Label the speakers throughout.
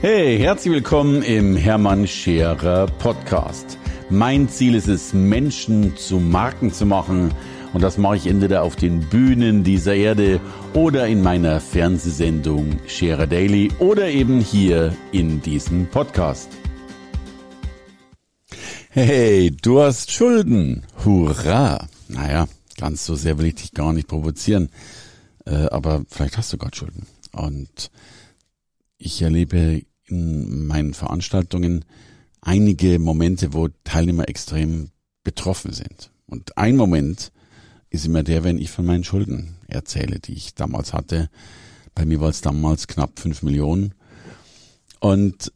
Speaker 1: Hey, herzlich willkommen im Hermann Scherer Podcast. Mein Ziel ist es, Menschen zu Marken zu machen. Und das mache ich entweder auf den Bühnen dieser Erde oder in meiner Fernsehsendung Scherer Daily oder eben hier in diesem Podcast. Hey, du hast Schulden. Hurra. Naja, ganz so sehr will ich dich gar nicht provozieren. Äh, aber vielleicht hast du gerade Schulden. Und ich erlebe in meinen Veranstaltungen einige Momente, wo Teilnehmer extrem betroffen sind. Und ein Moment ist immer der, wenn ich von meinen Schulden erzähle, die ich damals hatte. Bei mir war es damals knapp fünf Millionen. Und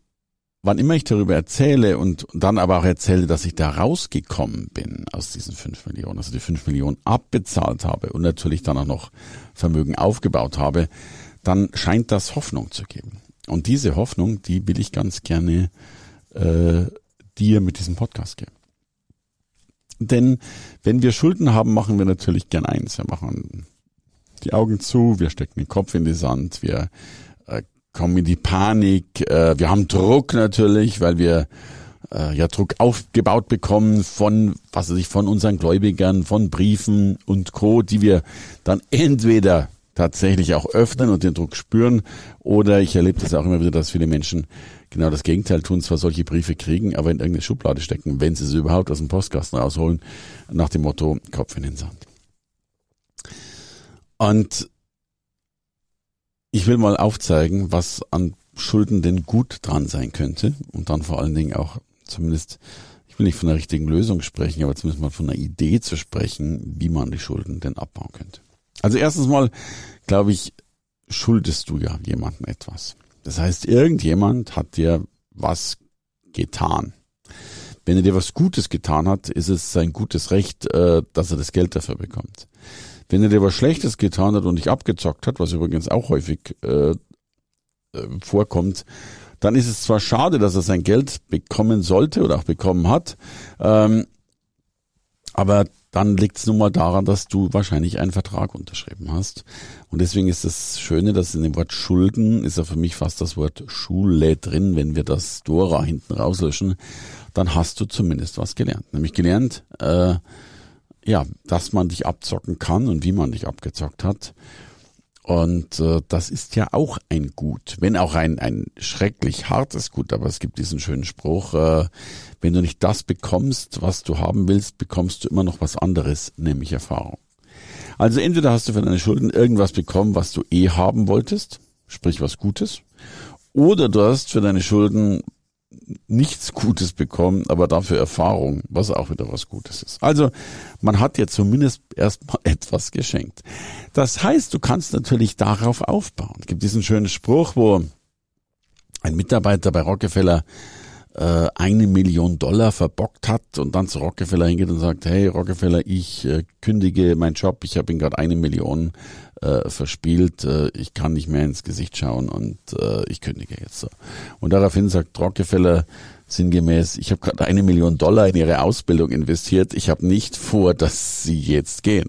Speaker 1: wann immer ich darüber erzähle und dann aber auch erzähle, dass ich da rausgekommen bin aus diesen fünf Millionen, also die fünf Millionen abbezahlt habe und natürlich dann auch noch Vermögen aufgebaut habe, dann scheint das Hoffnung zu geben. Und diese Hoffnung, die will ich ganz gerne äh, dir mit diesem Podcast geben. Denn wenn wir Schulden haben, machen wir natürlich gern eins. Wir machen die Augen zu, wir stecken den Kopf in die Sand, wir äh, kommen in die Panik, äh, wir haben Druck natürlich, weil wir äh, ja Druck aufgebaut bekommen von, was weiß ich, von unseren Gläubigern, von Briefen und Co., die wir dann entweder tatsächlich auch öffnen und den Druck spüren. Oder ich erlebe das auch immer wieder, dass viele Menschen genau das Gegenteil tun, zwar solche Briefe kriegen, aber in irgendeine Schublade stecken, wenn sie sie überhaupt aus dem Postkasten rausholen, nach dem Motto Kopf in den Sand. Und ich will mal aufzeigen, was an Schulden denn gut dran sein könnte und dann vor allen Dingen auch zumindest, ich will nicht von einer richtigen Lösung sprechen, aber zumindest mal von einer Idee zu sprechen, wie man die Schulden denn abbauen könnte. Also erstens mal, glaube ich, schuldest du ja jemandem etwas. Das heißt, irgendjemand hat dir was getan. Wenn er dir was Gutes getan hat, ist es sein gutes Recht, äh, dass er das Geld dafür bekommt. Wenn er dir was Schlechtes getan hat und dich abgezockt hat, was übrigens auch häufig äh, äh, vorkommt, dann ist es zwar schade, dass er sein Geld bekommen sollte oder auch bekommen hat, ähm, aber dann liegt es nun mal daran, dass du wahrscheinlich einen Vertrag unterschrieben hast. Und deswegen ist das Schöne, dass in dem Wort Schulden ist ja für mich fast das Wort Schule drin. Wenn wir das Dora hinten rauslöschen, dann hast du zumindest was gelernt. Nämlich gelernt, äh, ja, dass man dich abzocken kann und wie man dich abgezockt hat. Und äh, das ist ja auch ein Gut, wenn auch ein, ein schrecklich hartes Gut, aber es gibt diesen schönen Spruch, äh, wenn du nicht das bekommst, was du haben willst, bekommst du immer noch was anderes, nämlich Erfahrung. Also entweder hast du für deine Schulden irgendwas bekommen, was du eh haben wolltest, sprich was Gutes, oder du hast für deine Schulden nichts Gutes bekommen, aber dafür Erfahrung, was auch wieder was Gutes ist. Also man hat dir zumindest erstmal etwas geschenkt. Das heißt, du kannst natürlich darauf aufbauen. Es gibt diesen schönen Spruch, wo ein Mitarbeiter bei Rockefeller äh, eine Million Dollar verbockt hat und dann zu Rockefeller hingeht und sagt, hey Rockefeller, ich äh, kündige meinen Job, ich habe ihn gerade eine Million äh, verspielt, äh, ich kann nicht mehr ins Gesicht schauen und äh, ich kündige jetzt so. Und daraufhin sagt Rockefeller sinngemäß, ich habe gerade eine Million Dollar in ihre Ausbildung investiert, ich habe nicht vor, dass sie jetzt gehen.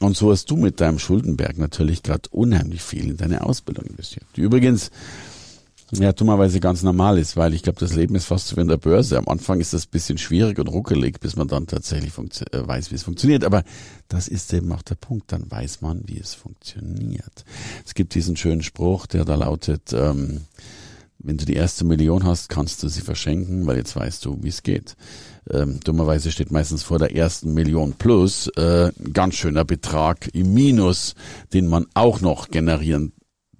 Speaker 1: Und so hast du mit deinem Schuldenberg natürlich gerade unheimlich viel in deine Ausbildung investiert. Übrigens ja, dummerweise ganz normal ist, weil ich glaube, das Leben ist fast so wie in der Börse. Am Anfang ist das bisschen schwierig und ruckelig, bis man dann tatsächlich äh, weiß, wie es funktioniert. Aber das ist eben auch der Punkt, dann weiß man, wie es funktioniert. Es gibt diesen schönen Spruch, der da lautet, ähm, wenn du die erste Million hast, kannst du sie verschenken, weil jetzt weißt du, wie es geht. Ähm, dummerweise steht meistens vor der ersten Million plus äh, ein ganz schöner Betrag im Minus, den man auch noch generieren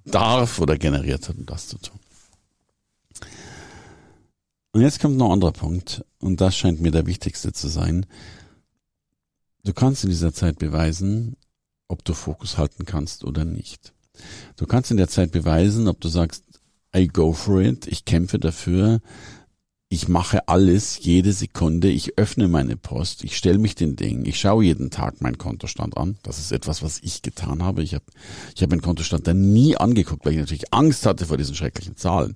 Speaker 1: darf oder generiert hat, um das zu tun. Und jetzt kommt noch ein anderer Punkt, und das scheint mir der wichtigste zu sein. Du kannst in dieser Zeit beweisen, ob du Fokus halten kannst oder nicht. Du kannst in der Zeit beweisen, ob du sagst, I go for it, ich kämpfe dafür, ich mache alles, jede Sekunde, ich öffne meine Post, ich stelle mich den Dingen, ich schaue jeden Tag meinen Kontostand an. Das ist etwas, was ich getan habe. Ich habe ich hab meinen Kontostand dann nie angeguckt, weil ich natürlich Angst hatte vor diesen schrecklichen Zahlen.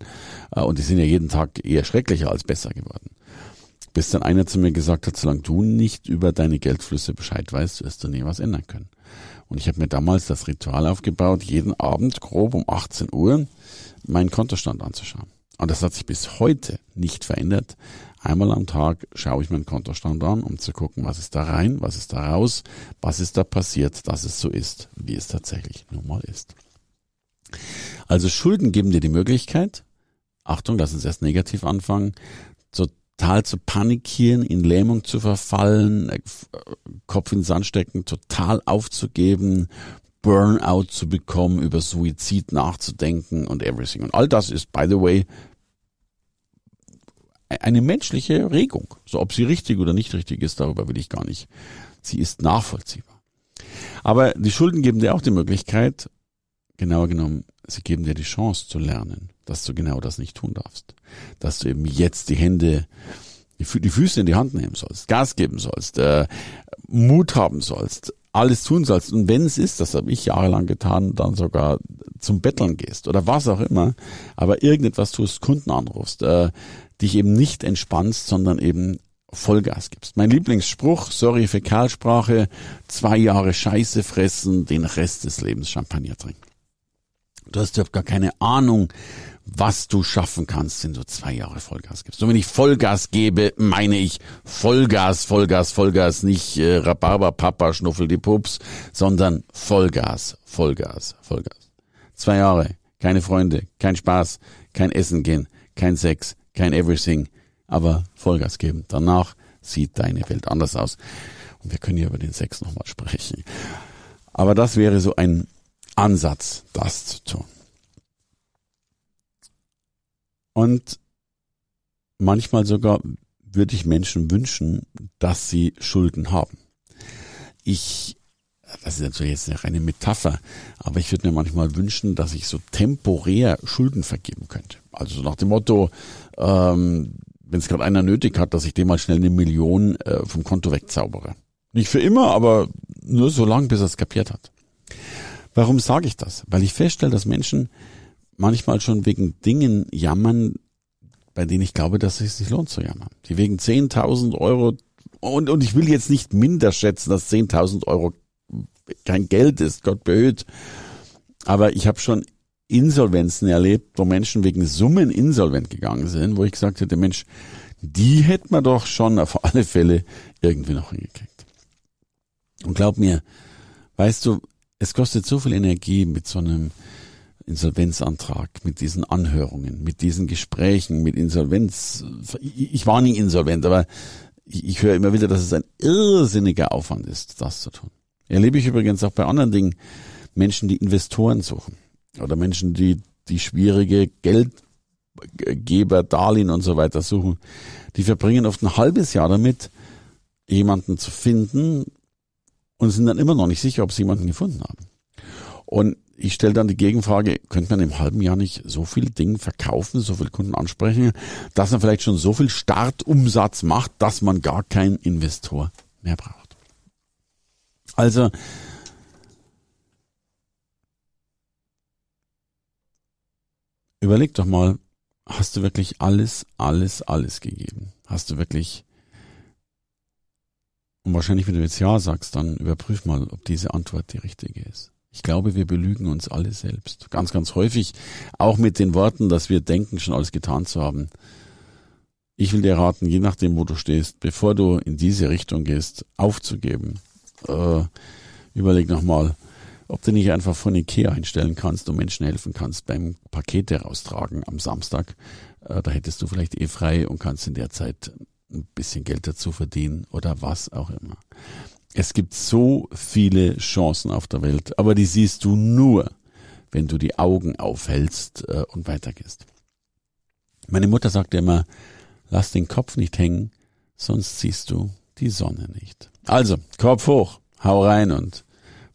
Speaker 1: Äh, und die sind ja jeden Tag eher schrecklicher als besser geworden. Bis dann einer zu mir gesagt hat, solange du nicht über deine Geldflüsse Bescheid weißt, wirst du nie was ändern können. Und ich habe mir damals das Ritual aufgebaut, jeden Abend grob um 18 Uhr meinen Kontostand anzuschauen. Und das hat sich bis heute nicht verändert. Einmal am Tag schaue ich meinen Kontostand an, um zu gucken, was ist da rein, was ist da raus, was ist da passiert, dass es so ist, wie es tatsächlich nun mal ist. Also Schulden geben dir die Möglichkeit, Achtung, lass uns erst negativ anfangen, total zu panikieren, in Lähmung zu verfallen, äh, Kopf in den Sand stecken, total aufzugeben, Burnout zu bekommen, über Suizid nachzudenken und everything. Und all das ist, by the way, eine menschliche Regung. So, ob sie richtig oder nicht richtig ist, darüber will ich gar nicht. Sie ist nachvollziehbar. Aber die Schulden geben dir auch die Möglichkeit, genauer genommen, sie geben dir die Chance zu lernen, dass du genau das nicht tun darfst. Dass du eben jetzt die Hände, die, Füße in die Hand nehmen sollst, Gas geben sollst, äh, Mut haben sollst, alles tun sollst. Und wenn es ist, das habe ich jahrelang getan, dann sogar zum Betteln gehst oder was auch immer, aber irgendetwas tust, Kunden anrufst, äh, dich eben nicht entspannst, sondern eben Vollgas gibst. Mein Lieblingsspruch, sorry Fäkalsprache, zwei Jahre Scheiße fressen, den Rest des Lebens Champagner trinken. Du hast überhaupt gar keine Ahnung, was du schaffen kannst, wenn du zwei Jahre Vollgas gibst. Und wenn ich Vollgas gebe, meine ich Vollgas, Vollgas, Vollgas, nicht äh, Rhabarber, Papa, Schnuffel die Pups, sondern Vollgas, Vollgas, Vollgas. Zwei Jahre, keine Freunde, kein Spaß, kein Essen gehen, kein Sex, kein Everything, aber Vollgas geben. Danach sieht deine Welt anders aus. Und wir können hier über den Sex nochmal sprechen. Aber das wäre so ein Ansatz, das zu tun. Und manchmal sogar würde ich Menschen wünschen, dass sie Schulden haben. Ich, das ist natürlich jetzt eine reine Metapher, aber ich würde mir manchmal wünschen, dass ich so temporär Schulden vergeben könnte. Also so nach dem Motto, ähm, wenn es gerade einer nötig hat, dass ich dem mal schnell eine Million äh, vom Konto wegzaubere. Nicht für immer, aber nur so lange, bis er es kapiert hat. Warum sage ich das? Weil ich feststelle, dass Menschen manchmal schon wegen Dingen jammern, bei denen ich glaube, dass es sich lohnt zu jammern. Die wegen 10.000 Euro und, und ich will jetzt nicht minder schätzen, dass 10.000 Euro kein Geld ist, Gott behüt. Aber ich habe schon Insolvenzen erlebt, wo Menschen wegen Summen insolvent gegangen sind, wo ich gesagt hätte, Mensch, die hätte man doch schon auf alle Fälle irgendwie noch hingekriegt. Und glaub mir, weißt du, es kostet so viel Energie mit so einem Insolvenzantrag, mit diesen Anhörungen, mit diesen Gesprächen, mit Insolvenz. Ich war nie insolvent, aber ich, ich höre immer wieder, dass es ein irrsinniger Aufwand ist, das zu tun. Erlebe ich übrigens auch bei anderen Dingen Menschen, die Investoren suchen oder Menschen, die die schwierige Geldgeber, Darlehen und so weiter suchen. Die verbringen oft ein halbes Jahr damit, jemanden zu finden und sind dann immer noch nicht sicher, ob sie jemanden gefunden haben. Und ich stelle dann die Gegenfrage, könnte man im halben Jahr nicht so viel Ding verkaufen, so viel Kunden ansprechen, dass man vielleicht schon so viel Startumsatz macht, dass man gar keinen Investor mehr braucht. Also, überleg doch mal, hast du wirklich alles, alles, alles gegeben? Hast du wirklich, und wahrscheinlich, wenn du jetzt Ja sagst, dann überprüf mal, ob diese Antwort die richtige ist. Ich glaube, wir belügen uns alle selbst. Ganz, ganz häufig. Auch mit den Worten, dass wir denken, schon alles getan zu haben. Ich will dir raten, je nachdem, wo du stehst, bevor du in diese Richtung gehst, aufzugeben. Äh, überleg nochmal, ob du nicht einfach von Ikea einstellen kannst und Menschen helfen kannst beim Pakete raustragen am Samstag. Äh, da hättest du vielleicht eh frei und kannst in der Zeit ein bisschen Geld dazu verdienen oder was auch immer. Es gibt so viele Chancen auf der Welt, aber die siehst du nur, wenn du die Augen aufhältst äh, und weitergehst. Meine Mutter sagte immer, lass den Kopf nicht hängen, sonst siehst du die Sonne nicht. Also, Kopf hoch, hau rein und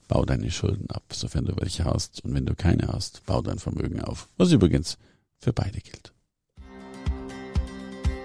Speaker 1: bau deine Schulden ab, sofern du welche hast. Und wenn du keine hast, bau dein Vermögen auf. Was übrigens für beide gilt.